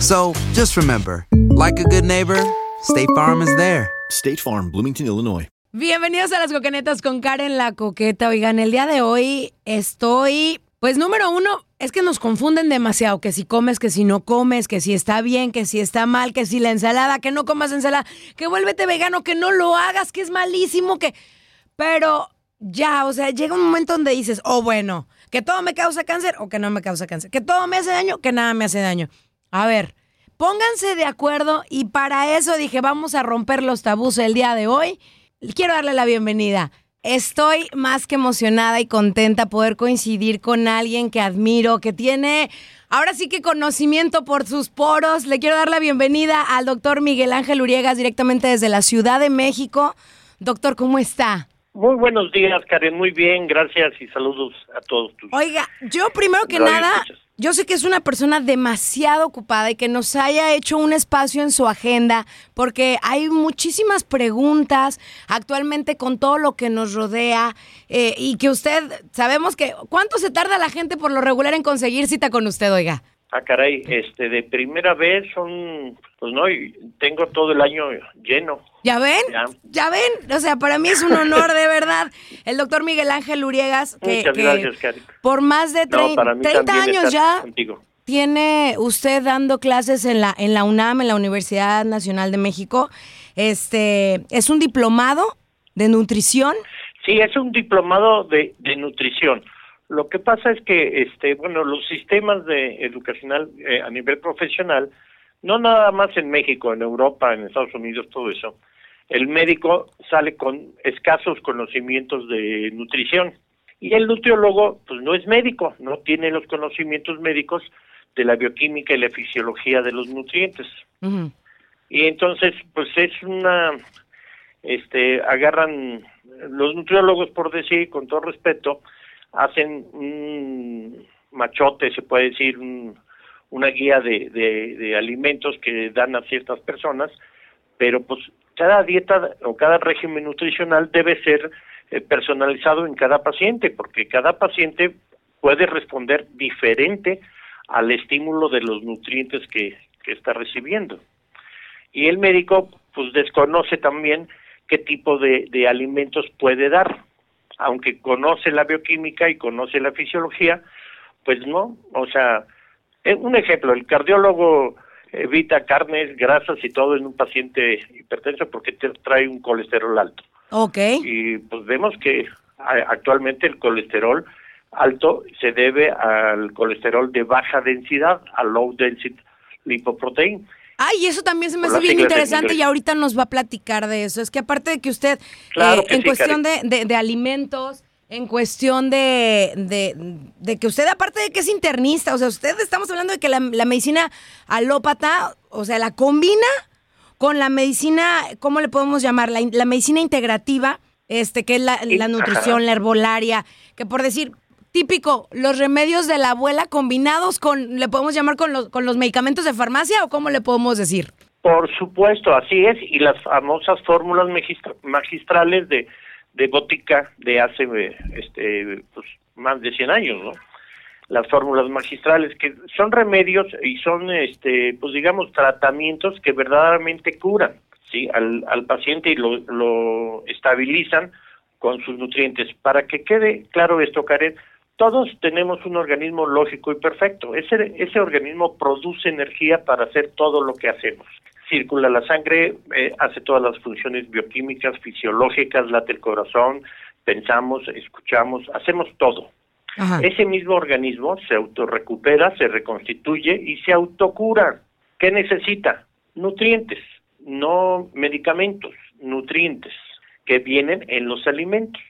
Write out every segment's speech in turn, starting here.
So just remember, like a good neighbor, State Farm is there. State Farm, Bloomington, Illinois. Bienvenidos a las coquenetas con Karen la coqueta. Oigan, el día de hoy estoy, pues número uno, es que nos confunden demasiado, que si comes, que si no comes, que si está bien, que si está mal, que si la ensalada, que no comas ensalada, que vuélvete vegano, que no lo hagas, que es malísimo, que... Pero ya, o sea, llega un momento donde dices, oh bueno, que todo me causa cáncer o que no me causa cáncer, que todo me hace daño, que nada me hace daño. A ver, pónganse de acuerdo y para eso dije, vamos a romper los tabús el día de hoy. Quiero darle la bienvenida. Estoy más que emocionada y contenta poder coincidir con alguien que admiro, que tiene ahora sí que conocimiento por sus poros. Le quiero dar la bienvenida al doctor Miguel Ángel Uriegas directamente desde la Ciudad de México. Doctor, ¿cómo está? Muy buenos días, Karen. Muy bien, gracias y saludos a todos tus. Oiga, yo primero que nada, escuchas. Yo sé que es una persona demasiado ocupada y que nos haya hecho un espacio en su agenda, porque hay muchísimas preguntas actualmente con todo lo que nos rodea eh, y que usted, sabemos que, ¿cuánto se tarda la gente por lo regular en conseguir cita con usted, oiga? Ah, caray, este, de primera vez son, pues no, y tengo todo el año lleno. ¿Ya ven? Ya. ¿Ya ven? O sea, para mí es un honor, de verdad. El doctor Miguel Ángel Uriegas, que, Muchas gracias, Karen. por más de No, trein- para mí 30 también años ya contigo. tiene usted dando clases en la, en la UNAM, en la Universidad Nacional de México. Este, es un diplomado de nutrición. Sí, es un diplomado de, de nutrición. Lo que pasa es que, este, bueno, los sistemas de educacional eh, a nivel profesional, no nada más en México, en Europa, en Estados Unidos, todo eso, el médico sale con escasos conocimientos de nutrición y el nutriólogo, pues no es médico, no tiene los conocimientos médicos de la bioquímica y la fisiología de los nutrientes. Y entonces, pues es una, este, agarran los nutriólogos, por decir, con todo respeto, hacen un machote, se puede decir, un- una guía de, de, alimentos que dan a ciertas personas, pero pues cada dieta o cada régimen nutricional debe ser eh, personalizado en cada paciente, porque cada paciente puede responder diferente al estímulo de los nutrientes que, está recibiendo. Y el médico pues desconoce también qué tipo de alimentos puede dar aunque conoce la bioquímica y conoce la fisiología pues no o sea eh, un ejemplo el cardiólogo evita carnes grasas y todo en un paciente hipertenso porque trae un colesterol alto Ok. y pues vemos que a- actualmente el colesterol alto se debe al colesterol de baja densidad, al low density lipoprotein. Ay, eso también se me hace bien interesante y ahorita nos va a platicar de eso. Es que aparte de que usted, Claro eh, que en sí, cuestión de, de- de alimentos, en cuestión de, de, de que usted, aparte de que es internista, o sea, usted estamos hablando de que la, la medicina alópata, o sea, la combina con la medicina, ¿cómo le podemos llamar? La, in- la medicina integrativa, este, que es la, nutrición, ajá. la herbolaria, que por decir, típico, los remedios de la abuela combinados con, le podemos llamar con los, con los medicamentos de farmacia o cómo le podemos decir? Por supuesto, así es, y las famosas fórmulas magistra- magistrales de, de botica de hace este, pues, más de 100 años, ¿no? Las fórmulas magistrales, que son remedios y son, este, pues digamos, tratamientos que verdaderamente curan, ¿sí? Al, al paciente y lo, lo estabilizan con sus nutrientes. Para que quede claro esto, Karen, todos tenemos un organismo lógico y perfecto. Ese, ese organismo produce energía para hacer todo lo que hacemos. Circula la sangre, eh, hace todas las funciones bioquímicas, fisiológicas, late el corazón, pensamos, escuchamos, hacemos todo. Ajá. Ese mismo organismo se autorrecupera, se reconstituye y se autocura. ¿Qué necesita? Nutrientes, no medicamentos, nutrientes que vienen en los alimentos.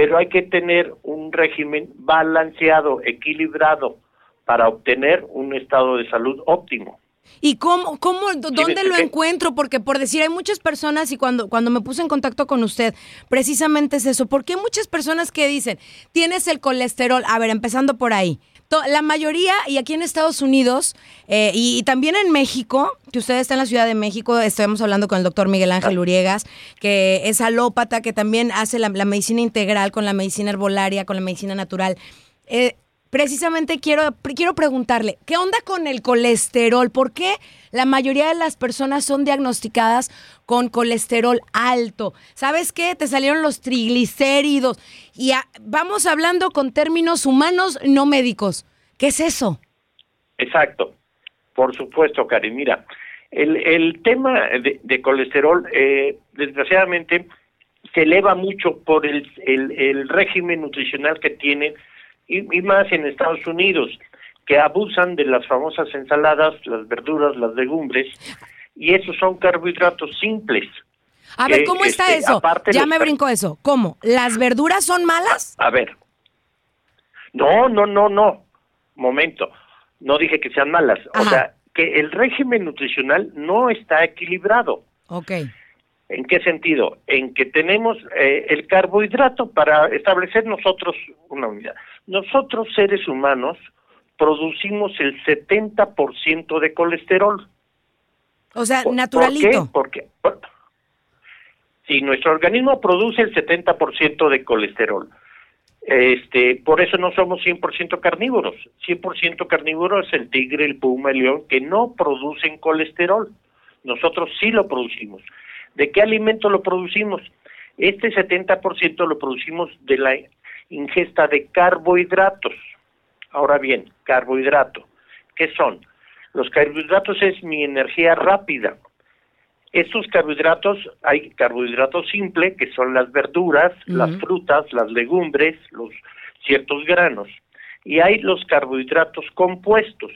Pero hay que tener un régimen balanceado, equilibrado, para obtener un estado de salud óptimo. ¿Y cómo, cómo, dónde ¿ves lo encuentro? Porque por decir, hay muchas personas y cuando, cuando me puse en contacto con usted, precisamente es eso. Porque hay muchas personas que dicen, tienes el colesterol. A ver, empezando por ahí. La mayoría, y aquí en Estados Unidos, eh, y, y también en México, que usted está en la Ciudad de México, estamos hablando con el doctor Miguel Ángel Uriegas, que es alópata, que también hace la, la medicina integral con la medicina herbolaria, con la medicina natural. Eh, precisamente quiero, quiero preguntarle, ¿qué onda con el colesterol? ¿Por qué la mayoría de las personas son diagnosticadas con colesterol alto? ¿Sabes qué? Te salieron los triglicéridos. Y a- vamos hablando con términos humanos, no médicos. ¿Qué es eso? Exacto, por supuesto, Karen. Mira, el, el tema de, de colesterol, eh, desgraciadamente, se eleva mucho por el, el, el régimen nutricional que tienen, y, y más en Estados Unidos, que abusan de las famosas ensaladas, las verduras, las legumbres, y esos son carbohidratos simples. A ver, ¿cómo está este, eso? Ya me brinco eso. ¿Cómo? ¿Las verduras son malas? A ver. No, no, no, no. Momento. No dije que sean malas. O sea, que el régimen nutricional no está equilibrado. Ok. ¿En qué sentido? En que tenemos eh, el carbohidrato para establecer nosotros una unidad. Nosotros, seres humanos, producimos el 70% de colesterol. O sea, ¿Por- naturalito. ¿Por qué? Porque, por- si nuestro organismo produce el 70% de colesterol, este, por eso no somos 100% carnívoros. 100% carnívoro es el tigre, el puma, el león, que no producen colesterol. Nosotros sí lo producimos. ¿De qué alimento lo producimos? Este 70% lo producimos de la ingesta de carbohidratos. Ahora bien, carbohidrato, ¿qué son? Los carbohidratos es mi energía rápida. Estos carbohidratos, hay carbohidratos simples, que son las verduras, las frutas, las legumbres, los ciertos granos. Y hay los carbohidratos compuestos,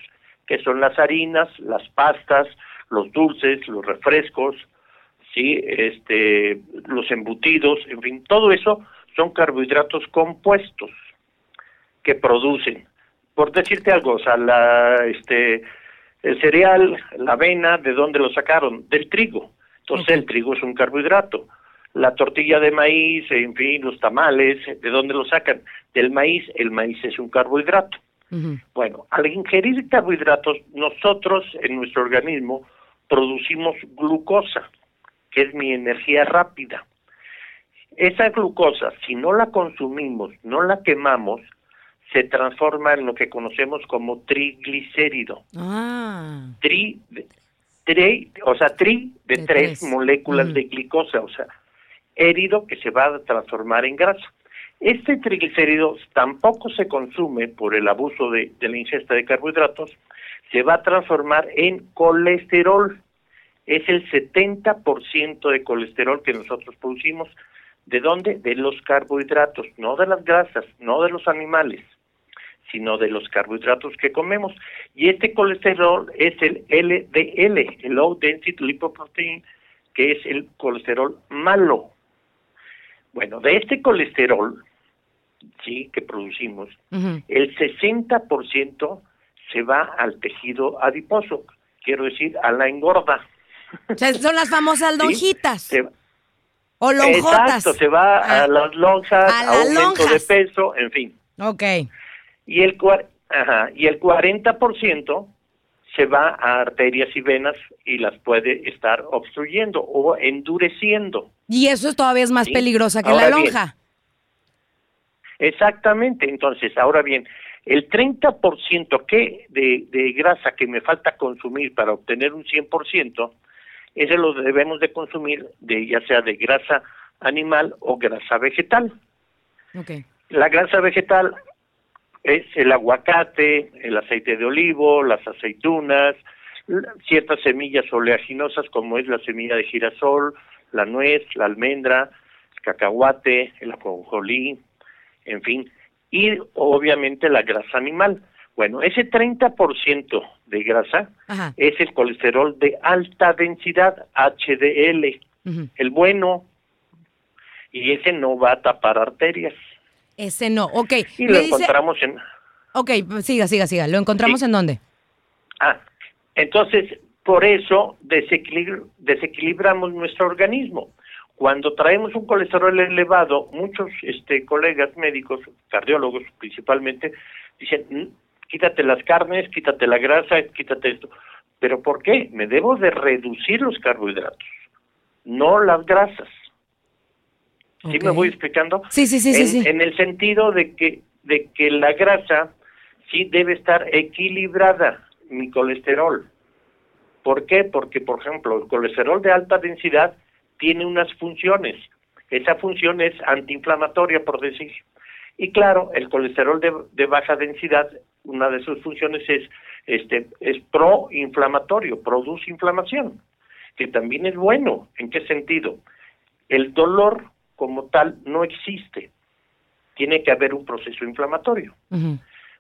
que son las harinas, las pastas, los dulces, los refrescos, sí, este, los embutidos, en fin, todo eso son carbohidratos compuestos que producen. Por decirte algo, o sea, la, este, el cereal, la avena, ¿de dónde lo sacaron? Del trigo. Entonces el trigo es un carbohidrato. La tortilla de maíz, en fin, los tamales, ¿de dónde lo sacan? Del maíz, el maíz es un carbohidrato. Bueno, al ingerir carbohidratos, nosotros en nuestro organismo producimos glucosa, que es mi energía rápida. Esa glucosa, si no la consumimos, no la quemamos, se transforma en lo que conocemos como triglicérido. Ah. Tri, tri o sea, tri de, De tres, tres. moléculas Ujú. de glicosa, o sea, hérido que se va a transformar en grasa. Este triglicérido tampoco se consume por el abuso de, de la ingesta de carbohidratos, se va a transformar en colesterol. Es el 70% de colesterol que nosotros producimos. ¿De dónde? De los carbohidratos, no de las grasas, no de los animales. sino de los carbohidratos que comemos. Y este colesterol es el LDL, el Low Density Lipoprotein, que es el colesterol malo. Bueno, de este colesterol, sí, que producimos, el 60% se va al tejido adiposo, quiero decir, a la engorda. O sea, son las famosas lonjitas. ¿Sí? Se, o lonjotas. Exacto, se va a, Ah. las lonjas, A a las aumento lonjas. de peso, en fin. Ok. Y el, cua- ajá, y el 40% se va a arterias y venas y las puede estar obstruyendo o endureciendo. Y eso es todavía es más Sí. peligrosa que Ahora la bien, lonja. Exactamente, entonces, ahora bien, el 30% que de, de grasa que me falta consumir para obtener un 100%, ese lo debemos de consumir de ya sea de grasa animal o grasa vegetal. La grasa vegetal es el aguacate, el aceite de olivo, las aceitunas, ciertas semillas oleaginosas como es la semilla de girasol, la nuez, la almendra, el cacahuate, el ajonjolí, en fin, y obviamente la grasa animal. Bueno, ese 30% de grasa Ajá. es el colesterol de alta densidad, HDL, el bueno, y ese no va a tapar arterias. Ese no. Ok. Y lo dice- encontramos en... Ok, siga, siga, siga. ¿Lo encontramos Sí. en dónde? Ah, entonces, por eso desequilibr- desequilibramos nuestro organismo. Cuando traemos un colesterol elevado, muchos este, colegas médicos, cardiólogos principalmente, dicen, "Mm, quítate las carnes, quítate la grasa, quítate esto. ¿Pero por qué? Me debo de reducir los carbohidratos, no las grasas. ¿Sí me voy explicando? Sí, sí, sí, sí, en, sí. en el sentido de que, de que la grasa sí debe estar equilibrada, mi colesterol. ¿Por qué? Porque, por ejemplo, el colesterol de alta densidad tiene unas funciones. Esa función es antiinflamatoria, por decir. Y claro, el colesterol de, de baja densidad, una de sus funciones es, este, es proinflamatorio, produce inflamación, que también es bueno. ¿En qué sentido? El dolor como tal no existe. Tiene que haber un proceso inflamatorio. Ujú.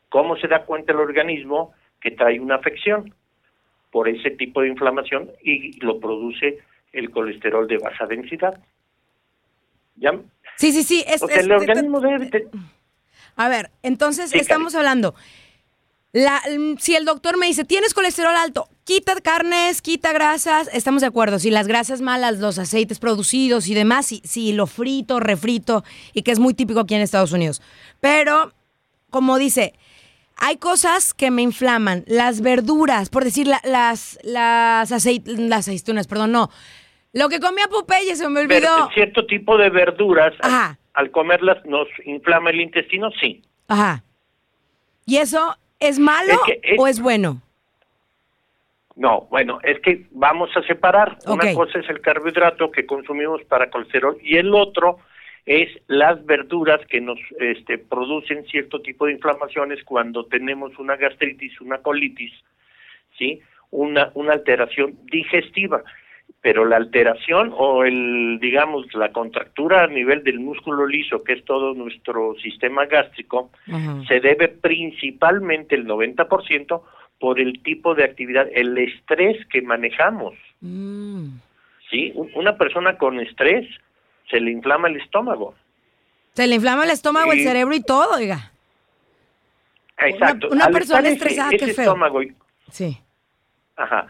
¿Cómo se da cuenta el organismo que trae una afección? Por ese tipo de inflamación y lo produce el colesterol de baja densidad. ¿Ya? Sí, sí, sí. es- O sea, es- el organismo debe... de- A ver, entonces Sí, estamos hablando. La, mm, si el doctor me dice, tienes colesterol alto, quita carnes, quita grasas, estamos de acuerdo. Si las grasas malas, los aceites producidos y demás, si, si lo frito, refrito, y que es muy típico aquí en Estados Unidos. Pero, como dice, hay cosas que me inflaman. Las verduras, por decir, la- las, las, aceit- las aceitunas, perdón, no. Lo que comía Popeye se me ver- olvidó. cierto tipo de verduras, al- al comerlas nos inflama el intestino, sí. Ajá. ¿Y eso es malo Es que es- o es bueno? No, bueno, es que vamos a separar. Una cosa es el carbohidrato que consumimos para colesterol y el otro es las verduras que nos este, producen cierto tipo de inflamaciones cuando tenemos una gastritis, una colitis, ¿sí? Una, una alteración digestiva. Pero la alteración o el, digamos, la contractura a nivel del músculo liso, que es todo nuestro sistema gástrico, se debe principalmente el 90% por el tipo de actividad, el estrés que manejamos. Mm. ¿sí? Un- Una persona con estrés se le inflama el estómago. Se le inflama el estómago, el cerebro y todo, oiga. Exacto. una persona estar ese- estresada, ese, qué feo. estómago, y- Sí. ajá,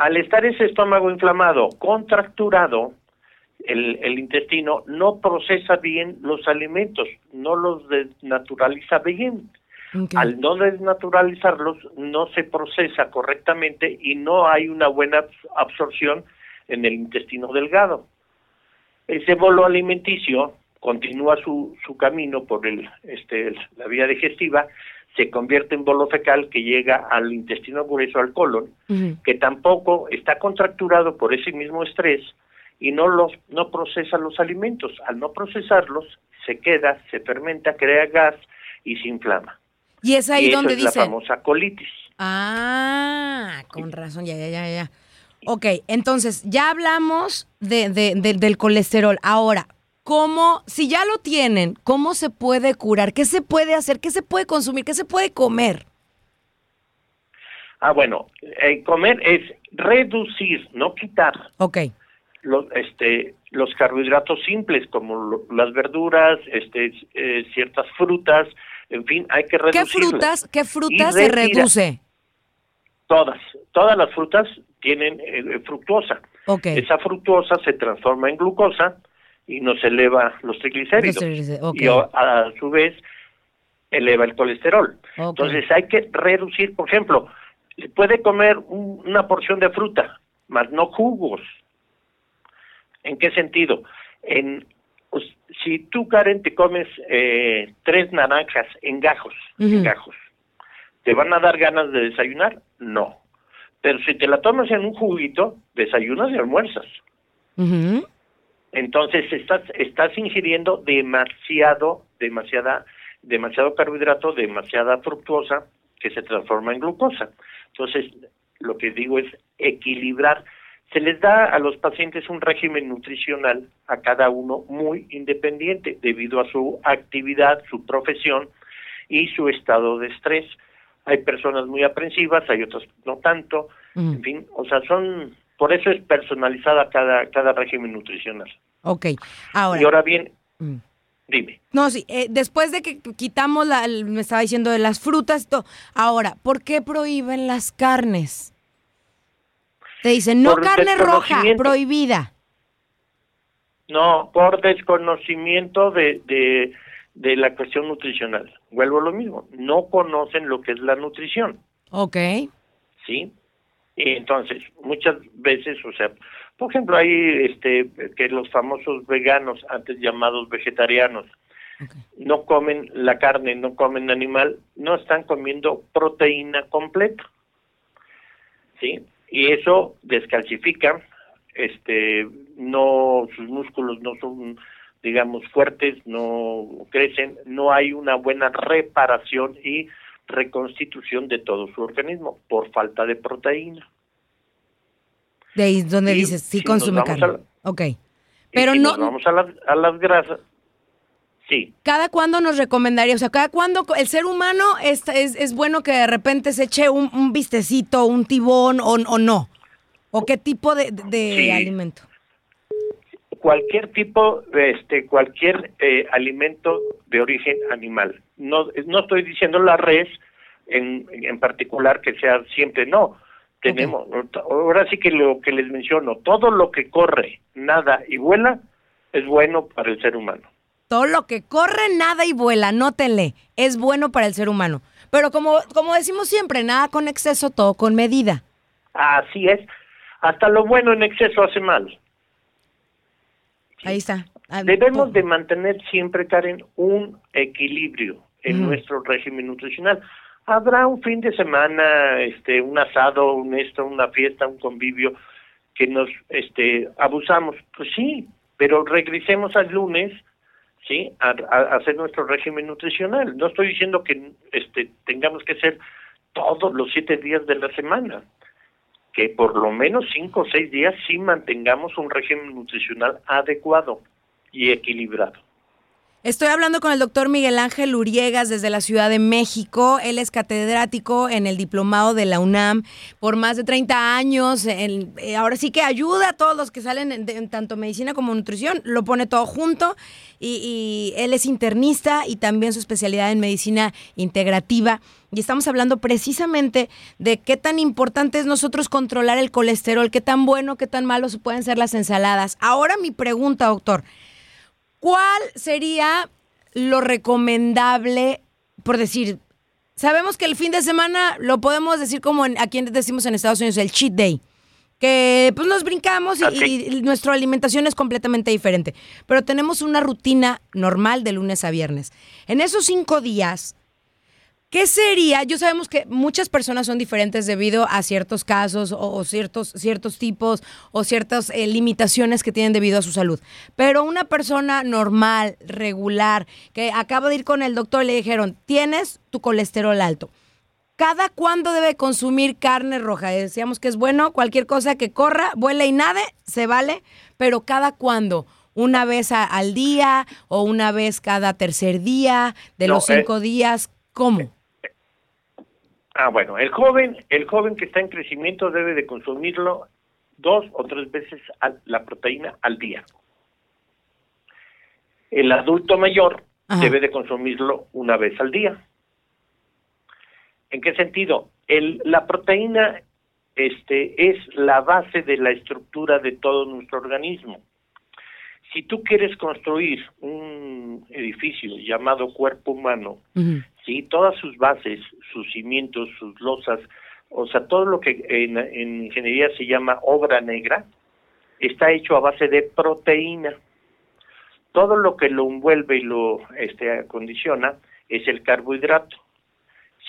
al estar ese estómago inflamado, contracturado, el, el intestino no procesa bien los alimentos, no los desnaturaliza bien. Al no desnaturalizarlos, no se procesa correctamente y no hay una buena abs- absorción en el intestino delgado. Ese bolo alimenticio continúa su, su camino por el, este, la vía digestiva, se convierte en bolo fecal que llega al intestino grueso, al colon, que tampoco está contracturado por ese mismo estrés y no los no procesa los alimentos. Al no procesarlos, se queda, se fermenta, crea gas y se inflama. Y es ahí y donde es la famosa colitis. Ah, con razón, ya, ya, ya, ya. Ok, entonces ya hablamos de, de- de- del colesterol. Ahora, cómo, si ya lo tienen, cómo se puede curar, qué se puede hacer, qué se puede consumir, qué se puede comer. Ah, bueno, eh, comer es reducir, no quitar. Ok. Los, este, los carbohidratos simples como lo- las verduras, este, eh, ciertas frutas, en fin, hay que ¿Qué reducirlas. frutas, qué frutas se reduce? Todas, todas las frutas tienen eh, fructuosa. Ok. Esa fructuosa se transforma en glucosa y nos eleva los triglicéridos. Y a, su vez eleva el colesterol. Entonces hay que reducir, por ejemplo, puede comer un- una porción de fruta, más no jugos. ¿En qué sentido? En, pues, si tú, Karen, te comes eh, tres naranjas en gajos, en gajos, ¿te van a dar ganas de desayunar? No. Pero si te la tomas en un juguito, desayunas y almuerzas. Ujú. Entonces estás estás ingiriendo demasiado, demasiada, demasiado carbohidrato, demasiada fructuosa que se transforma en glucosa. Entonces, lo que digo es equilibrar. Se les da a los pacientes un régimen nutricional a cada uno muy independiente debido a su actividad, su profesión y su estado de estrés. Hay personas muy aprensivas, hay otras no tanto. Ujú. En fin, o sea, son por eso es personalizada cada cada régimen nutricional. Ok. Ahora. Y ahora bien, Mm. dime. No, sí, eh, después de que quitamos, la, el- me estaba diciendo de las frutas, todo. ahora, ¿por qué prohíben las carnes? Te dicen, no Por carne roja, prohibida. No, por desconocimiento de, de, de la cuestión nutricional. Vuelvo a lo mismo, no conocen lo que es la nutrición, Ok. ¿sí? Y entonces, muchas veces, o sea, por ejemplo, hay este que los famosos veganos, antes llamados vegetarianos, no comen la carne, no comen animal, no están comiendo proteína completa. ¿Sí? Y eso descalcifica, este no sus músculos no son digamos fuertes, no crecen, no hay una buena reparación y reconstitución de todo su organismo por falta de proteína. De ahí donde Y dices, sí si consume carne. Ok. Y Pero si no, nos vamos a las, a las grasas. Sí, ¿cada cuándo nos recomendaría? O sea, ¿cada cuándo el ser humano es, es, es bueno que de repente se eche un, un vistecito, un tibón o, o no? ¿O qué tipo de, de Sí. alimento? Cualquier tipo, este, cualquier eh, alimento de origen animal. No, no estoy diciendo la res en, en particular que sea siempre, no. Tenemos, ahora sí que lo que les menciono, todo lo que corre, nada y vuela es bueno para el ser humano. Todo lo que corre, nada y vuela, anótenle, es bueno para el ser humano. Pero como, como decimos siempre, nada con exceso, todo con medida. Así es, hasta lo bueno en exceso hace mal. Ahí está. Ah, Debemos de mantener siempre, Karen, un equilibrio en nuestro régimen nutricional. Habrá un fin de semana, este, un asado, un esto, una fiesta, un convivio que nos, este, abusamos. Pues sí, pero regresemos al lunes, sí, a, a- a hacer nuestro régimen nutricional. No estoy diciendo que, este, tengamos que hacer todos los siete días de la semana que por lo menos cinco o seis días sí mantengamos un régimen nutricional adecuado y equilibrado. Estoy hablando con el doctor Miguel Ángel Uriegas desde la Ciudad de México. Él es catedrático en el diplomado de la UNAM por más de 30 años. Eh, ahora sí que ayuda a todos los que salen en, en tanto medicina como nutrición. Lo pone todo junto. Y, y él es internista y también su especialidad en medicina integrativa. Y estamos hablando precisamente de qué tan importante es nosotros controlar el colesterol, qué tan bueno, qué tan malo pueden ser las ensaladas. Ahora mi pregunta, doctor. ¿Cuál sería lo recomendable, por decir, sabemos que el fin de semana lo podemos decir como en- aquí decimos en Estados Unidos, el cheat day, que pues nos brincamos y, Así. y nuestra alimentación es completamente diferente, pero tenemos una rutina normal de lunes a viernes. En esos cinco días, ¿Qué sería? Yo sabemos que muchas personas son diferentes debido a ciertos casos o, o ciertos, ciertos tipos o ciertas eh, limitaciones que tienen debido a su salud. Pero una persona normal, regular, que acaba de ir con el doctor y le dijeron, tienes tu colesterol alto. ¿Cada cuándo debe consumir carne roja? Decíamos que es bueno, cualquier cosa que corra, vuele y nade, se vale, pero cada cuándo. una vez a- al día o una vez cada tercer día de No, los eh, cinco días? ¿Cómo? Ah, bueno, el joven, el joven que está en crecimiento debe de consumirlo dos o tres veces al- la proteína al día. El adulto mayor Ajá. debe de consumirlo una vez al día. ¿En qué sentido? El, la proteína este, es la base de la estructura de todo nuestro organismo. Si tú quieres construir un edificio llamado cuerpo humano, Ujú. ¿sí? Todas sus bases, sus cimientos, sus losas, o sea, todo lo que en, en ingeniería se llama obra negra, está hecho a base de proteína. Todo lo que lo envuelve y lo este, acondiciona es el carbohidrato.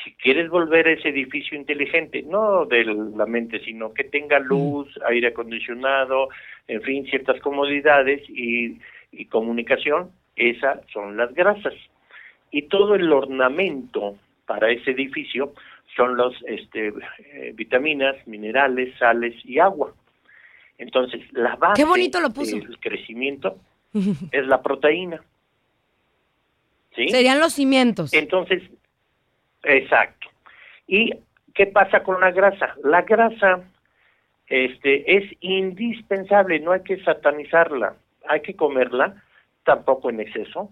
Si quieres volver ese edificio inteligente, no de la mente, sino que tenga luz, aire acondicionado, en fin, ciertas comodidades y, y comunicación, esas son las grasas y todo el ornamento para ese edificio son los este, eh, vitaminas, minerales, sales y agua. Entonces, la base Qué bonito lo puso. del crecimiento es la proteína. ¿Sí? Serían los cimientos. Entonces, exacto. ¿Y qué pasa con la grasa? La grasa este, es indispensable, no hay que satanizarla, hay que comerla, tampoco en exceso.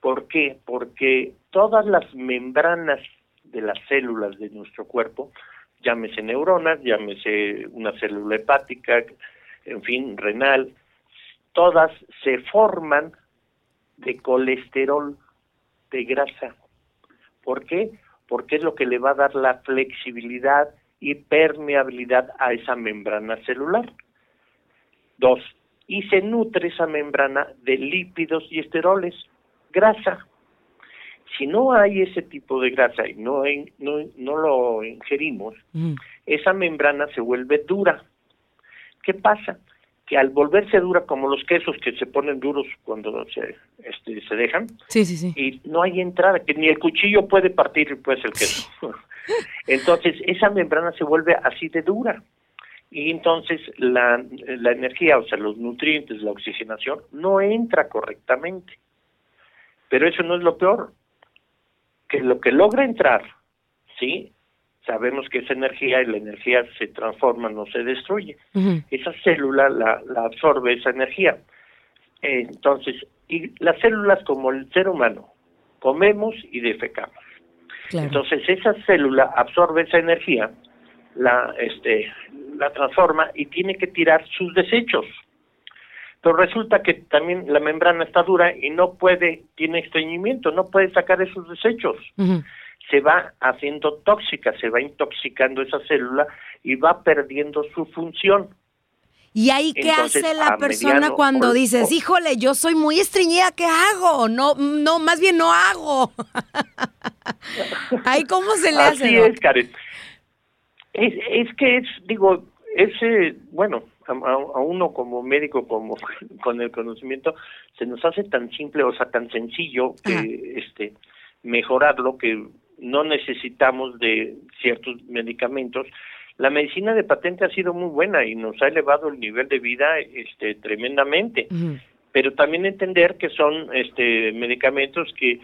¿Por qué? Porque todas las membranas de las células de nuestro cuerpo, llámese neuronas, llámese una célula hepática, en fin, renal, todas se forman de colesterol, de grasa. ¿Por qué? Porque es lo que le va a dar la flexibilidad y permeabilidad a esa membrana celular. Dos, y se nutre esa membrana de lípidos y esteroles, grasa. Si no hay ese tipo de grasa y no, no, no lo ingerimos, Ujú. esa membrana se vuelve dura. ¿Qué pasa? Que al volverse dura, como los quesos que se ponen duros cuando se, este, se dejan, Sí, sí, sí. y no hay entrada, que ni el cuchillo puede partir pues el queso. Entonces, esa membrana se vuelve así de dura. Y entonces la, la energía, o sea, los nutrientes, la oxigenación, no entra correctamente. Pero eso no es lo peor. Que lo que logra entrar, ¿sí? Sabemos que es energía y la energía se transforma, no se destruye esa célula la, la absorbe esa energía. Entonces, y las células como el ser humano, comemos y defecamos. Claro. Entonces, esa célula absorbe esa energía, la, este, la transforma y tiene que tirar sus desechos. Pero resulta que también la membrana está dura y no puede, tiene estreñimiento, no puede sacar esos desechos se va haciendo tóxica, se va intoxicando esa célula y va perdiendo su función. ¿Y ahí qué Entonces, hace la persona mediano cuando o- dices, híjole, yo soy muy estreñida, ¿qué hago? No, no, más bien no hago. ahí cómo se le hace, Así es, Karen. Es, es que es, digo, ese, bueno, a, a- a uno como médico, como con el conocimiento, se nos hace tan simple, o sea, tan sencillo que, Ajá. este, mejorarlo que no necesitamos de ciertos medicamentos. La medicina de patente ha sido muy buena y nos ha elevado el nivel de vida, este, tremendamente pero también entender que son este medicamentos que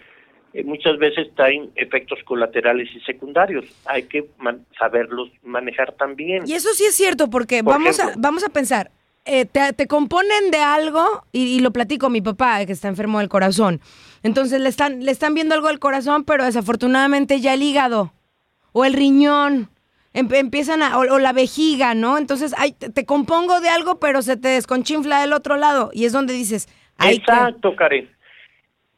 eh, muchas veces traen efectos colaterales y secundarios. Hay que man- saberlos manejar también. Y eso sí es cierto, porque Por vamos, a, vamos a pensar, eh, te, te componen de algo, y, y lo platico a mi papá, que está enfermo del corazón. Entonces le están, le están viendo algo del corazón, pero desafortunadamente ya el hígado o el riñón em- empiezan a, o, o la vejiga, ¿no? Entonces ay, te, te compongo de algo, pero se te desconchinfla del otro lado. Y es donde dices, ay, Exacto, Karen.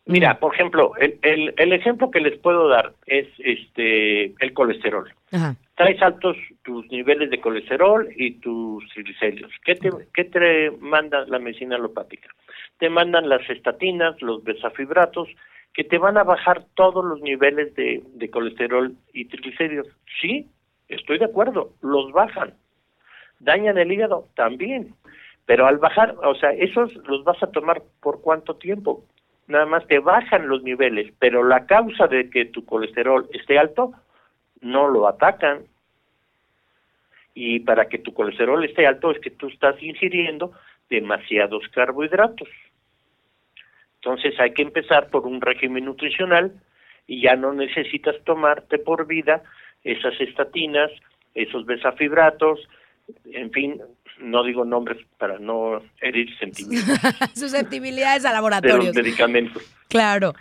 Mira, por ejemplo, el, el, el ejemplo que les puedo dar es este el colesterol. Ajá. Traes altos tus niveles de colesterol y tus triglicéridos. ¿Qué te, qué te manda la medicina alopática? Te mandan las estatinas, los besafibratos, que te van a bajar todos los niveles de, de colesterol y triglicéridos. Sí, estoy de acuerdo, los bajan. ¿Dañan el hígado? También. Pero al bajar, o sea, esos los vas a tomar por cuánto tiempo? Nada más te bajan los niveles, pero la causa de que tu colesterol esté alto no lo atacan. Y para que tu colesterol esté alto es que tú estás ingiriendo demasiados carbohidratos. Entonces hay que empezar por un régimen nutricional y ya no necesitas tomarte por vida esas estatinas, esos besafibratos, en fin, no digo nombres para no herir sentimientos. Susceptibilidades a de laboratorios. los medicamentos. Claro.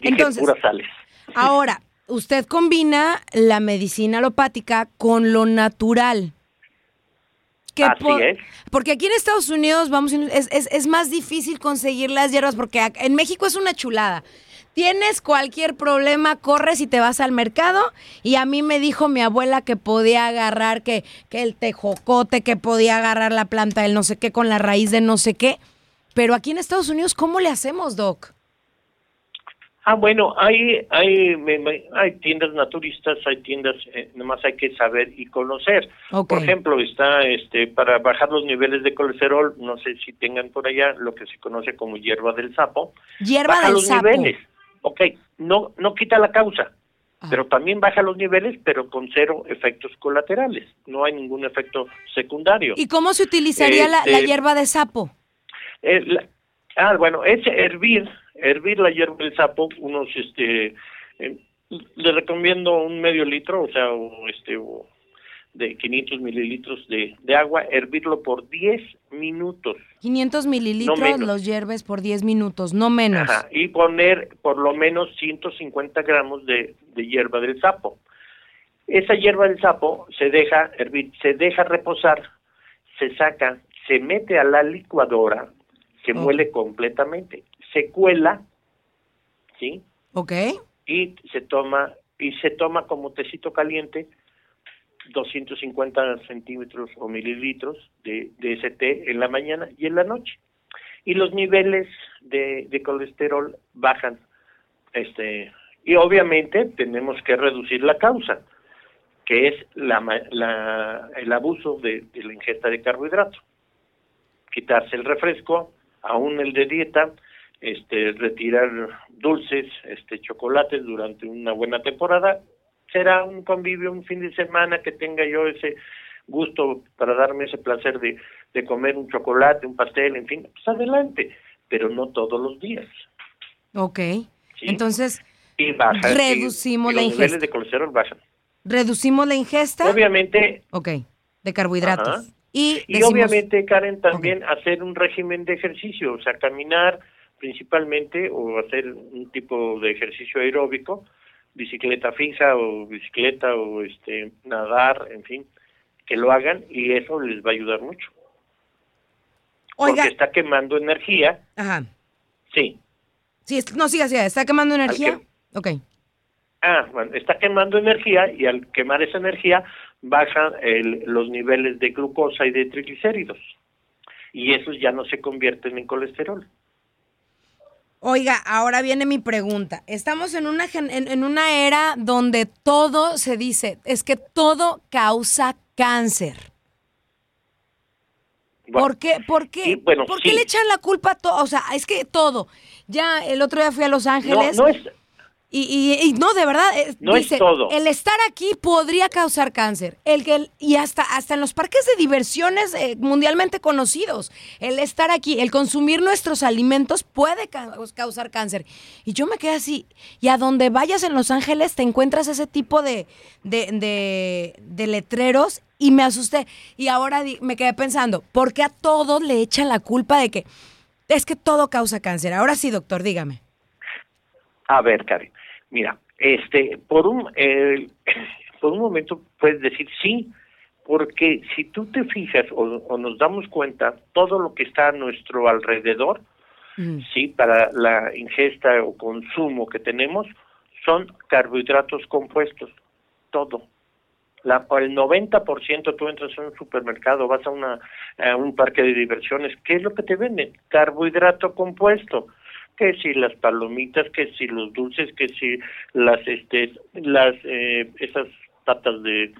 Dije Entonces, puras sales. ahora, usted combina la medicina alopática con lo natural. Que Así po- es. Porque aquí en Estados Unidos vamos es, es, es más difícil conseguir las hierbas porque en México es una chulada. Tienes cualquier problema, corres y te vas al mercado. Y a mí me dijo mi abuela que podía agarrar que, que el tejocote, que podía agarrar la planta del no sé qué con la raíz de no sé qué. Pero aquí en Estados Unidos, ¿cómo le hacemos, Doc? Ah, bueno, hay, hay, hay tiendas naturistas, hay tiendas, eh, nomás hay que saber y conocer. Por ejemplo, está este para bajar los niveles de colesterol, no sé si tengan por allá lo que se conoce como hierba del sapo. Hierba baja del los sapo. niveles. Ok, no, no quita la causa, Ah. pero también baja los niveles, pero con cero efectos colaterales. No hay ningún efecto secundario. ¿Y cómo se utilizaría la, la Este, hierba de sapo? Eh, la- ah, bueno, es hervir, hervir la hierba del sapo, unos, este, eh, le recomiendo un medio litro, o sea, o, este, o de 500 mililitros de, de agua, hervirlo por 10 minutos. 500 mililitros los hierves por 10 minutos, no menos. Ajá, y poner por lo menos 150 gramos de, de hierba del sapo. Esa hierba del sapo se deja hervir, se deja reposar, se saca, se mete a la licuadora, se Ok. muele completamente, se cuela, ¿sí? ¿Ok? Y se toma, y se toma como tecito caliente 250 centímetros o mililitros de, de en la mañana y en la noche. Y los niveles de, colesterol bajan. Este, y obviamente tenemos que reducir la causa, que es la, la- el abuso de, de la ingesta de carbohidratos. Quitarse el refresco, aún el de dieta, este, retirar dulces, este, chocolates durante una buena temporada. Será un convivio, un fin de semana que tenga yo ese gusto para darme ese placer de, de comer un chocolate, un pastel, en fin, pues adelante, pero no todos los días. Ok. Sí. Entonces, Y baja. y- Reducimos y la los niveles ingesta. de colesterol bajan. reducimos la ingesta. Obviamente, Ok. De carbohidratos. Ajá. Y, Y obviamente, Karen, también hacer un régimen de ejercicio, o sea, caminar principalmente o hacer un tipo de ejercicio aeróbico, bicicleta fija o bicicleta o este nadar, en fin, que lo hagan y eso les va a ayudar mucho. Oiga, Porque está quemando energía, ajá. sí. Sí, no, siga, siga. ¿Está quemando energía? Ok. Ah, bueno, está quemando energía y al quemar esa energía bajan el- los niveles de glucosa y de triglicéridos. Y esos ya no se convierten en colesterol. Oiga, ahora viene mi pregunta. Estamos en una, en, en una era donde todo se dice, es que todo causa cáncer. Bueno, ¿Por qué, por qué, sí, bueno, ¿por qué sí. le echan la culpa a todo? O sea, es que todo. Ya el otro día fui a Los no, Ángeles no es, y, y- y no, de verdad, eh, No es todo. el estar aquí podría causar cáncer. El que el- y hasta, hasta en los parques de diversiones eh, mundialmente conocidos, el estar aquí, el consumir nuestros alimentos puede ca- causar cáncer. Y yo me quedé así. Y a donde vayas en Los Ángeles te encuentras ese tipo de, de, de- de letreros y me asusté. Y ahora me quedé pensando, ¿por qué a todos le echan la culpa de que es que todo causa cáncer? Ahora sí, doctor, dígame. A ver, Karen, mira, este, por un, eh, por un momento puedes decir sí, porque si tú te fijas o, o nos damos cuenta, todo lo que está a nuestro alrededor, Mm. sí, para la ingesta o consumo que tenemos, son carbohidratos compuestos, todo. La, el 90% tú entras a un supermercado, vas a, una, a un parque de diversiones, ¿qué es lo que te venden? Carbohidrato compuesto. Que si las palomitas, que si los dulces, que si las, este, las, eh, esas patas de,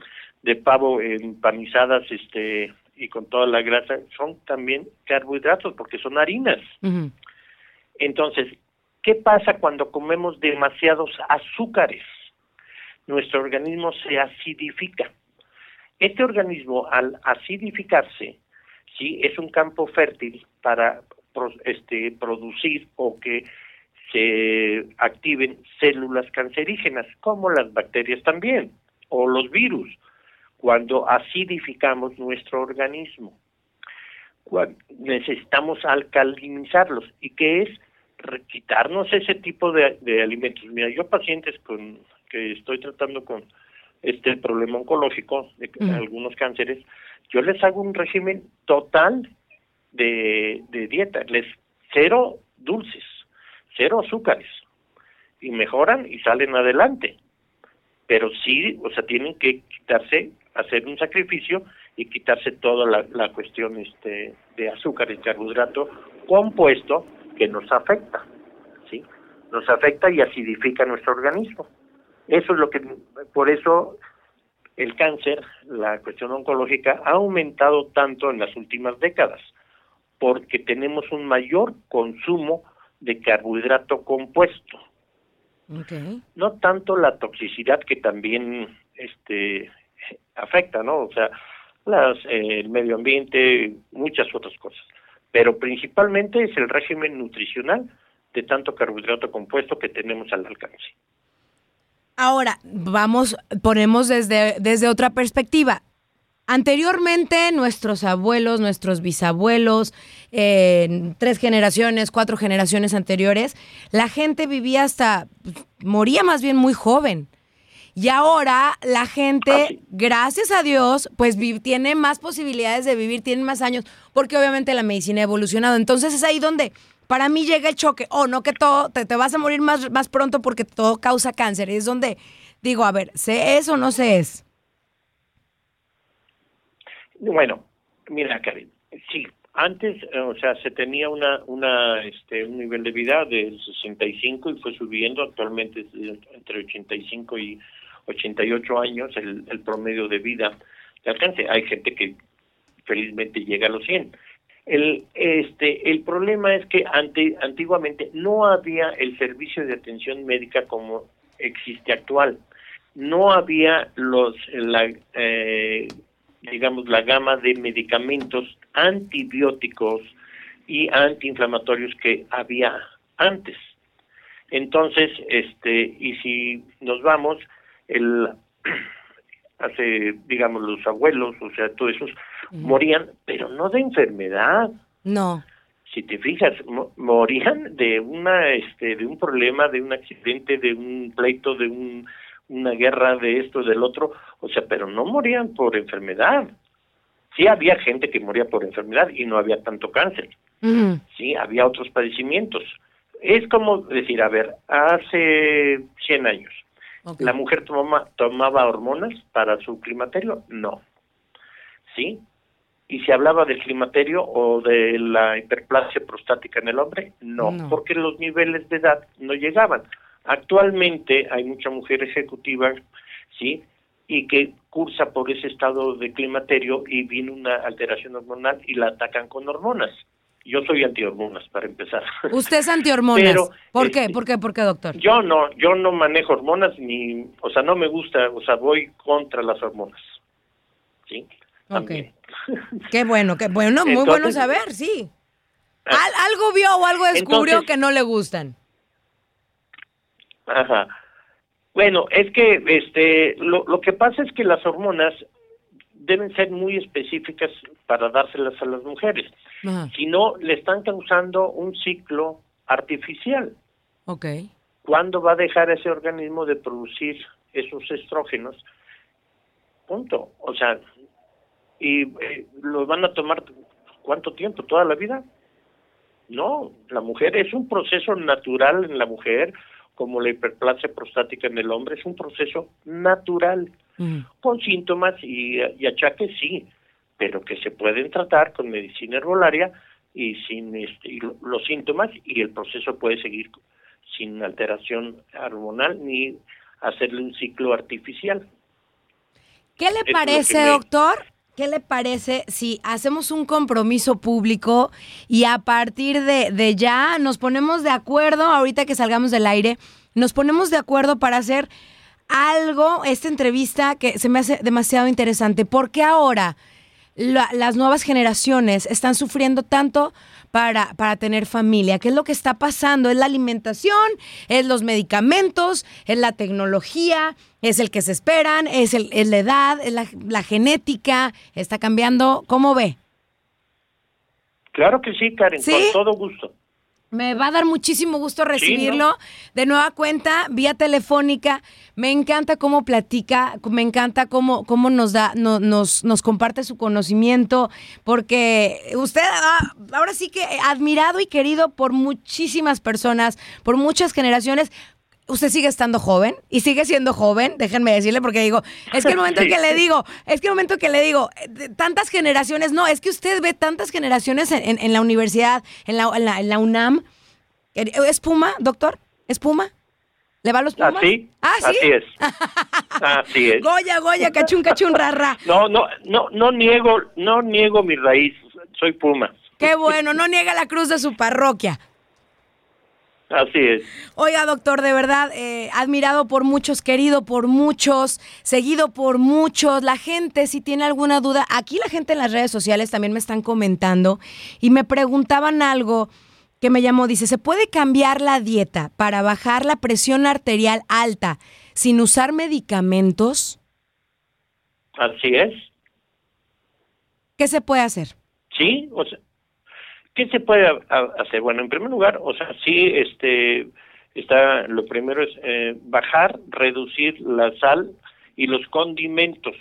de pavo empanizadas, este, y con toda la grasa, son también carbohidratos porque son harinas. Entonces, ¿qué pasa cuando comemos demasiados azúcares? Nuestro organismo se acidifica. Este organismo, al acidificarse, sí, es un campo fértil para pro- este, producir o que se activen células cancerígenas, como las bacterias también, o los virus, cuando acidificamos nuestro organismo. necesitamos alcalinizarlos. ¿Y qué es? quitarnos ese tipo de, alimentos. Mira, yo pacientes con que estoy tratando con este problema oncológico de algunos cánceres, yo les hago un régimen total de, dieta, les cero dulces, cero azúcares y mejoran y salen adelante. Pero sí, o sea, tienen que quitarse, hacer un sacrificio y quitarse toda la, la cuestión este de azúcar y carbohidrato compuesto que nos afecta, ¿sí? Nos afecta y acidifica nuestro organismo. Eso es lo que, por eso el cáncer, la cuestión oncológica, ha aumentado tanto en las últimas décadas, porque tenemos un mayor consumo de carbohidrato compuesto. No tanto la toxicidad que también este afecta, ¿no? O sea, las, eh, el medio ambiente, muchas otras cosas pero principalmente es el régimen nutricional de tanto carbohidrato compuesto que tenemos al alcance. Ahora, vamos, ponemos desde, desde otra perspectiva. Anteriormente, nuestros abuelos, nuestros bisabuelos, tres generaciones, cuatro generaciones anteriores, la gente vivía hasta, pues, moría más bien muy joven. Y ahora la gente, ah, gracias a Dios, pues tiene más posibilidades de vivir, tiene más años, porque obviamente la medicina ha evolucionado. Entonces es ahí donde para mí llega el choque. Oh, no que todo, te, te vas a morir más, más pronto porque todo causa cáncer. Y es donde digo, a ver, ¿se es o no se es? Bueno, mira, Karen, sí, antes, eh, o sea, se tenía una, una, este, un nivel de vida del 65 y fue subiendo actualmente entre 85 y 88 años el, el promedio de vida de alcance. Hay gente que felizmente llega a los 100. El, este, el problema es que ante, antiguamente no había el servicio de atención médica como existe actual. No había los, la, eh, digamos, la gama de medicamentos antibióticos y antiinflamatorios que había antes. Entonces, este, y si nos vamos, el hace, digamos, los abuelos, o sea, todos esos, morían, pero no de enfermedad. No. Si te fijas, morían de una, este, de un problema, de un accidente, de un pleito, de un, una guerra, de esto, del otro, o sea, pero no morían por enfermedad. Sí había gente que moría por enfermedad y no había tanto cáncer. Sí, había otros padecimientos. Es como decir, a ver, hace 100 años, ¿La mujer tomaba hormonas para su climaterio? No. ¿Sí? ¿Y se hablaba del climaterio o de la hiperplasia prostática en el hombre? No, porque los niveles de edad no llegaban. Actualmente hay mucha mujer ejecutiva, ¿sí? Y que cursa por ese estado de climaterio y viene una alteración hormonal y la atacan con hormonas. Yo soy antihormonas, para empezar. ¿Usted es antihormonas? ¿Por qué? Este, ¿Por qué? ¿Por qué, doctor? Yo no, yo no manejo hormonas ni, o sea, no me gusta, o sea, voy contra las hormonas. ¿Sí? Ok. qué bueno, qué bueno, muy bueno saber, sí. Ah. algo vio o algo descubrió que no le gustan. Ajá. Bueno, es que este lo, lo que pasa es que las hormonas deben ser muy específicas para dárselas a las mujeres. Si no, le están causando un ciclo artificial. Ok. ¿Cuándo va a dejar ese organismo de producir esos estrógenos? Punto. O sea, ¿y eh, los van a tomar cuánto tiempo? ¿Toda la vida? No, la mujer es un proceso natural en la mujer, como la hiperplasia prostática en el hombre, es un proceso natural, con síntomas y, y achaques, sí, pero que se pueden tratar con medicina herbolaria y sin este, los síntomas y el proceso puede seguir sin alteración hormonal ni hacerle un ciclo artificial. ¿Qué le parece, doctor? ¿Qué le parece si hacemos un compromiso público y a partir de, de, ya nos ponemos de acuerdo, ahorita que salgamos del aire, nos ponemos de acuerdo para hacer algo, esta entrevista que se me hace demasiado interesante? ¿Por qué ahora? las nuevas generaciones están sufriendo tanto para, para tener familia? ¿Qué es lo que está pasando? ¿Es la alimentación? ¿Es los medicamentos? ¿Es la tecnología? ¿Es el que se esperan? ¿Es, el, es la edad? ¿Es la, la genética? ¿Está cambiando? ¿Cómo ve? Claro que sí, Karen, ¿Sí? con todo gusto. Me va a dar muchísimo gusto recibirlo de nueva cuenta, vía telefónica. Me encanta cómo platica, me encanta cómo, cómo nos da, no- nos, nos comparte su conocimiento, porque usted ah, ahora sí que admirado y querido por muchísimas personas, por muchas generaciones. Usted sigue estando joven y sigue siendo joven, déjenme decirle, porque digo, es que el momento en que le digo, es que el momento que le digo, eh, tantas generaciones, no, es que usted ve tantas generaciones en, en- en la universidad, en la, en la, en la UNAM. ¿Es Puma, doctor? ¿Es Puma? ¿Le va a los Pumas? Así, Ah, sí. así es. Así es. Goya, Goya, cachun, cachun, rara. No, no, no, no niego, no niego mi raíz. Soy Puma. Qué bueno, no niega la cruz de su parroquia. Así es. Oiga, doctor, de verdad, eh, admirado por muchos, querido por muchos, seguido por muchos. La gente, si tiene alguna duda, aquí la gente en las redes sociales también me están comentando y me preguntaban algo que me llamó. Dice, ¿se puede cambiar la dieta para bajar la presión arterial alta sin usar medicamentos? Así es. ¿Qué se puede hacer? Sí, o sea, ¿qué se puede hacer? Bueno, en primer lugar, o sea, sí, este, está, lo primero es eh, bajar, reducir la sal y los condimentos,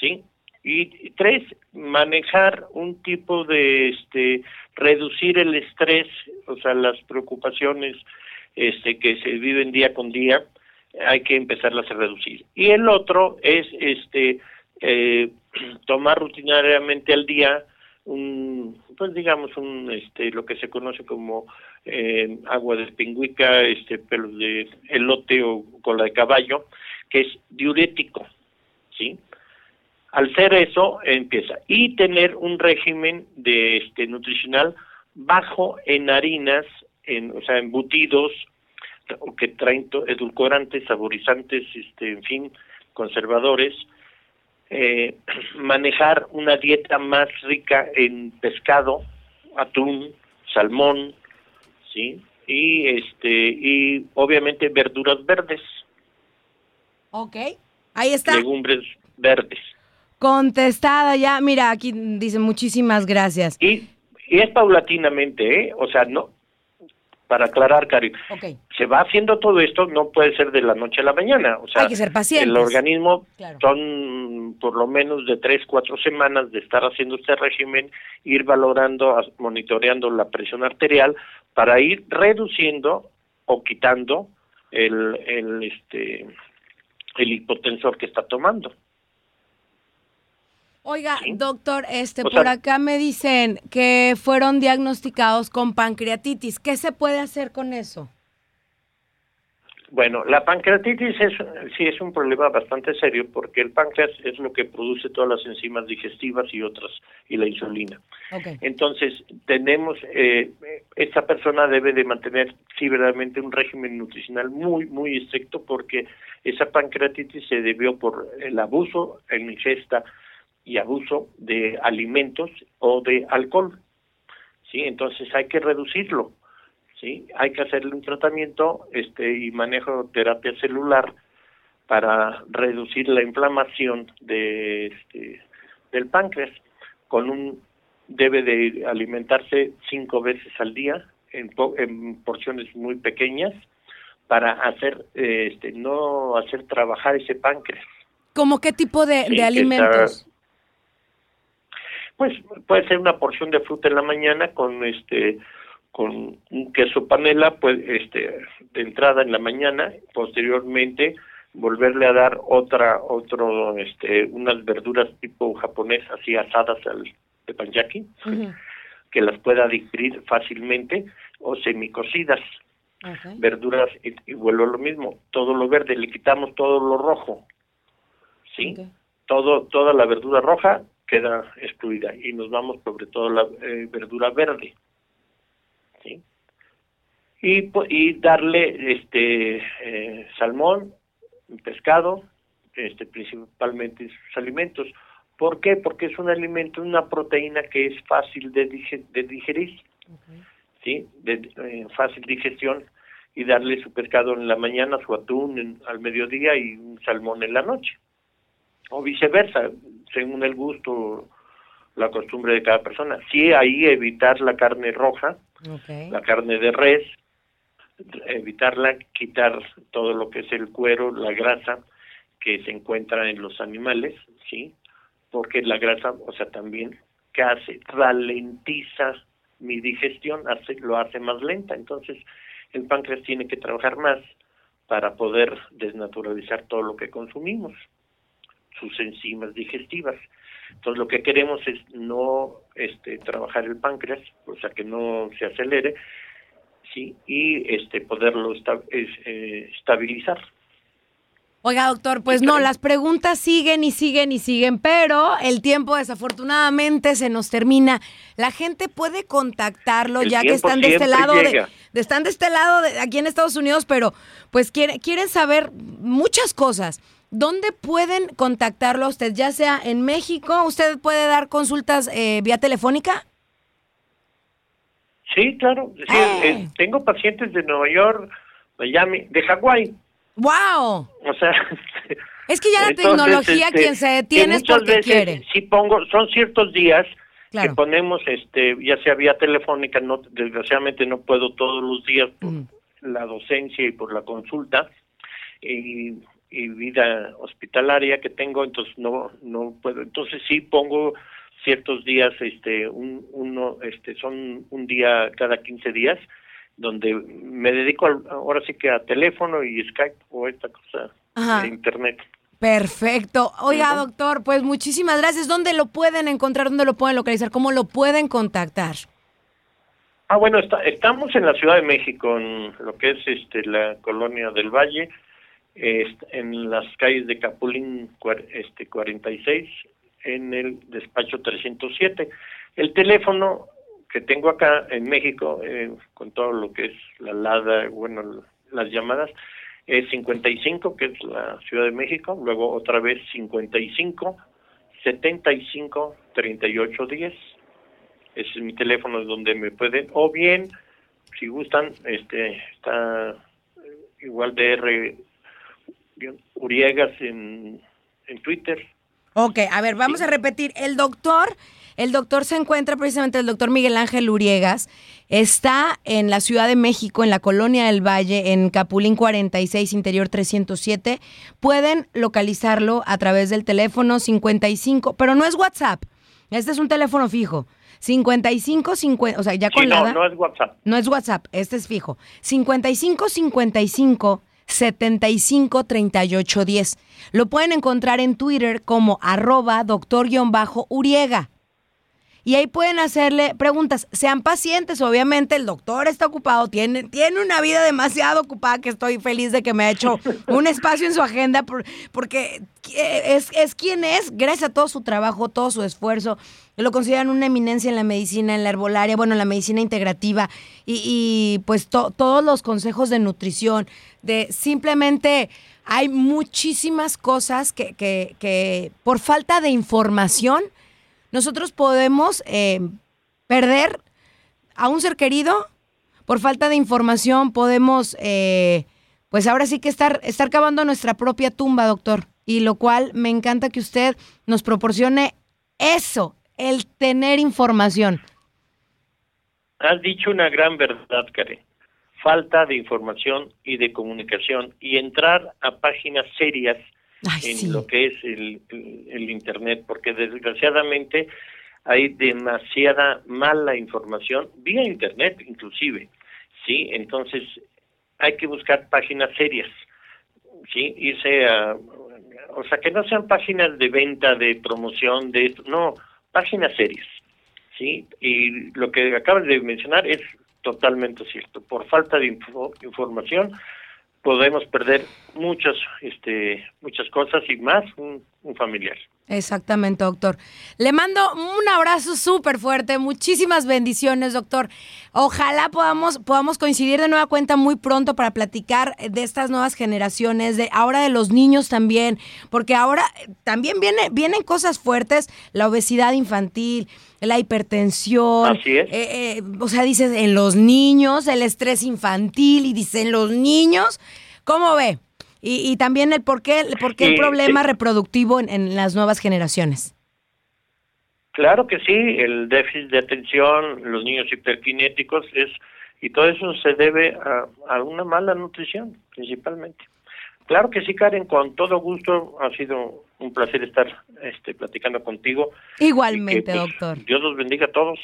¿sí? Y, y tres, manejar un tipo de, este, reducir el estrés, o sea, las preocupaciones, este, que se viven día con día, hay que empezarlas a reducir. Y el otro es, este, eh, tomar rutinariamente al día un pues digamos un este lo que se conoce como eh, agua de pingüica este pelos de elote o cola de caballo que es diurético sí al ser eso empieza. Y tener un régimen de este nutricional bajo en harinas en o sea embutidos que traen edulcorantes saborizantes este en fin conservadores eh, manejar una dieta más rica en pescado, atún, salmón, sí, y este y obviamente verduras verdes, Ok, ahí está. legumbres verdes. Contestada ya. Mira, aquí dice muchísimas gracias. Y y es paulatinamente, ¿eh? O sea, no para aclarar, Cari, Ok. se va haciendo todo esto, no puede ser de la noche a la mañana. O sea, Hay que ser pacientes. el organismo Claro. son por lo menos de tres, cuatro semanas de estar haciendo este régimen, ir valorando, monitoreando la presión arterial para ir reduciendo o quitando el, el, este, el hipotensor que está tomando. Oiga, doctor, este, O por sea- acá me dicen que fueron diagnosticados con pancreatitis. ¿Qué se puede hacer con eso? Bueno, la pancreatitis es, sí es un problema bastante serio porque el páncreas es lo que produce todas las enzimas digestivas y otras, y la insulina. Ok. Entonces, tenemos, eh, esta persona debe de mantener sí verdaderamente un régimen nutricional muy, muy estricto porque esa pancreatitis se debió por el abuso en ingesta y abuso de alimentos o de alcohol. ¿sí? Entonces hay que reducirlo. ¿sí? Hay que hacerle un tratamiento este, y manejo terapia celular para reducir la inflamación de, este, del páncreas con un debe de alimentarse cinco veces al día en, po- en porciones muy pequeñas para hacer este no hacer trabajar ese páncreas ¿Cómo qué tipo de, Sí, de que alimentos? Pues puede ser una porción de fruta en la mañana con este con un queso panela pues este de entrada en la mañana posteriormente volverle a dar otra otro este unas verduras tipo japonés así asadas al teppanyaki Ujú. que las pueda digerir fácilmente o semicocidas Ok. verduras y, y vuelvo a lo mismo todo lo verde le quitamos todo lo rojo sí todo toda la verdura roja queda excluida y nos vamos sobre todo la eh, verdura verde sí y y darle este eh, salmón pescado este principalmente sus alimentos ¿Por qué? Porque es un alimento, una proteína que es fácil de, de digerir, ¿sí? De eh, fácil digestión y darle su pescado en la mañana, su atún al mediodía y un salmón en la noche. O viceversa, según el gusto, la costumbre de cada persona. Sí, ahí evitar la carne roja, la carne de res, evitarla, quitar todo lo que es el cuero, la grasa que se encuentra en los animales, ¿sí? Porque la grasa, o sea, también, ¿qué hace? Ralentiza mi digestión, hace, lo hace más lenta. Entonces, el páncreas tiene que trabajar más para poder desnaturalizar todo lo que consumimos, sus enzimas digestivas. Entonces lo que queremos es no este, trabajar el páncreas, o sea que no se acelere, sí, y este poderlo eh, estabilizar. Oiga, doctor, pues no, las preguntas siguen y siguen y siguen, pero el tiempo desafortunadamente se nos termina. La gente puede contactarlo ya que están de este lado, de, están de este lado de, aquí en Estados Unidos, pero pues quieren, quieren saber muchas cosas. ¿Dónde pueden contactarlo a usted? Ya sea en México, ¿usted puede dar consultas eh, vía telefónica? Sí, claro. Eh. Eh, tengo pacientes de Nueva York, Miami, de Hawái. ¡Wow! O sea... Es que ya la tecnología este, quien se detiene es porque veces, quiere. Sí pongo, son ciertos días que ponemos, este, ya sea vía telefónica, no, desgraciadamente no puedo todos los días por la docencia y por la consulta, y y vida hospitalaria que tengo, entonces no no puedo. Entonces sí pongo ciertos días, este, un, uno, este, son un día cada 15 días, donde me dedico ahora sí que a teléfono y Skype o esta cosa de internet. Perfecto. Oiga, doctor, pues muchísimas gracias. ¿Dónde lo pueden encontrar? ¿Dónde lo pueden localizar? ¿Cómo lo pueden contactar? Ah, bueno, está, estamos en la Ciudad de México, en lo que es este la colonia del Valle, en las calles de Capulín este 46 en el despacho 307. El teléfono que tengo acá en México, eh, con todo lo que es la LADA, bueno, las llamadas, es 55, que es la Ciudad de México, luego otra vez 55, 75, 38, 10. Ese es mi teléfono donde me pueden, o bien, si gustan, este está igual de R Uriegas en, en Twitter. Ok, a ver, vamos a repetir. El doctor, el doctor se encuentra precisamente, el doctor Miguel Ángel Uriegas, está en la Ciudad de México, en la Colonia del Valle, en Capulín 46, Interior 307. Pueden localizarlo a través del teléfono 55, pero no es WhatsApp. Este es un teléfono fijo. 55 50, o sea, ya con no, no es WhatsApp. No es WhatsApp, este es fijo. 55 55 75 38 10. Lo pueden encontrar en Twitter como arroba doctor-uriega. Y ahí pueden hacerle preguntas. Sean pacientes, obviamente el doctor está ocupado, tiene, tiene una vida demasiado ocupada que estoy feliz de que me ha hecho un espacio en su agenda porque es, es quien es, gracias a todo su trabajo, todo su esfuerzo. Lo consideran una eminencia en la medicina, en la herbolaria, bueno, en la medicina integrativa y, pues todos los consejos de nutrición, de simplemente hay muchísimas cosas que, que, que por falta de información nosotros podemos eh, perder a un ser querido por falta de información, podemos, eh, pues ahora sí que estar, estar cavando nuestra propia tumba, doctor. Y lo cual me encanta que usted nos proporcione eso, el tener información. Has dicho una gran verdad, Karen. Falta de información y de comunicación y entrar a páginas serias en lo que es el, el, Internet, porque desgraciadamente hay demasiada mala información, vía Internet inclusive, ¿sí? Entonces hay que buscar páginas serias, ¿sí? Irse a... O sea, que no sean páginas de venta, de promoción, de esto, no, páginas serias, ¿sí? Y lo que acabas de mencionar es totalmente cierto. Por falta de información, podemos perder muchas este muchas cosas y más un un familiar. Exactamente, doctor. Le mando un abrazo súper fuerte, muchísimas bendiciones, doctor. Ojalá podamos, podamos coincidir de nueva cuenta muy pronto para platicar de estas nuevas generaciones, de ahora de los niños también, porque ahora también viene, vienen cosas fuertes, la obesidad infantil, la hipertensión. Así es. Eh, eh, o sea, dices en los niños, el estrés infantil, y dicen los niños. ¿Cómo ve? Y, y también el por qué, por qué el problema reproductivo en, en las nuevas generaciones. Claro que sí, el déficit de atención, los niños hiperkinéticos, es y todo eso se debe a, a una mala nutrición, principalmente. Claro que sí, Karen, con todo gusto, ha sido un placer estar este, platicando contigo. Igualmente, que, pues, doctor. Dios los bendiga a todos.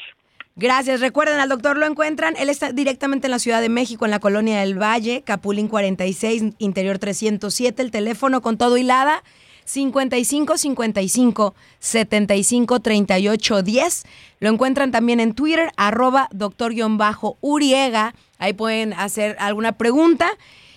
Gracias. Recuerden, al doctor lo encuentran. Él está directamente en la Ciudad de México, en la colonia del Valle, Capulín 46, interior 307. El teléfono con todo hilada. 55 55 75 38 10. Lo encuentran también en Twitter, arroba doctor-uriega. Ahí pueden hacer alguna pregunta.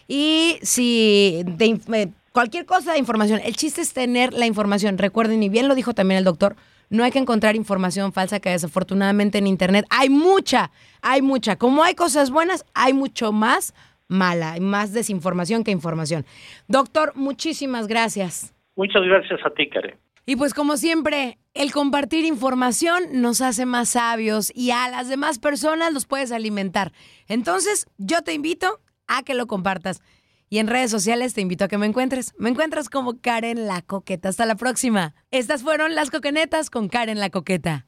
Y si eh, cualquier cosa de información, el chiste es tener la información. Recuerden, y bien lo dijo también el doctor, no hay que encontrar información falsa que desafortunadamente en Internet hay mucha, hay mucha. Como hay cosas buenas, hay mucho más mala, hay más desinformación que información. Doctor, muchísimas gracias. Muchas gracias a ti, Karen. Y pues como siempre, el compartir información nos hace más sabios y a las demás personas los puedes alimentar. Entonces, yo te invito a que lo compartas. Y en redes sociales te invito a que me encuentres. Me encuentras como Karen la Coqueta. Hasta la próxima. Estas fueron las coquenetas con Karen la Coqueta.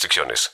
restricciones.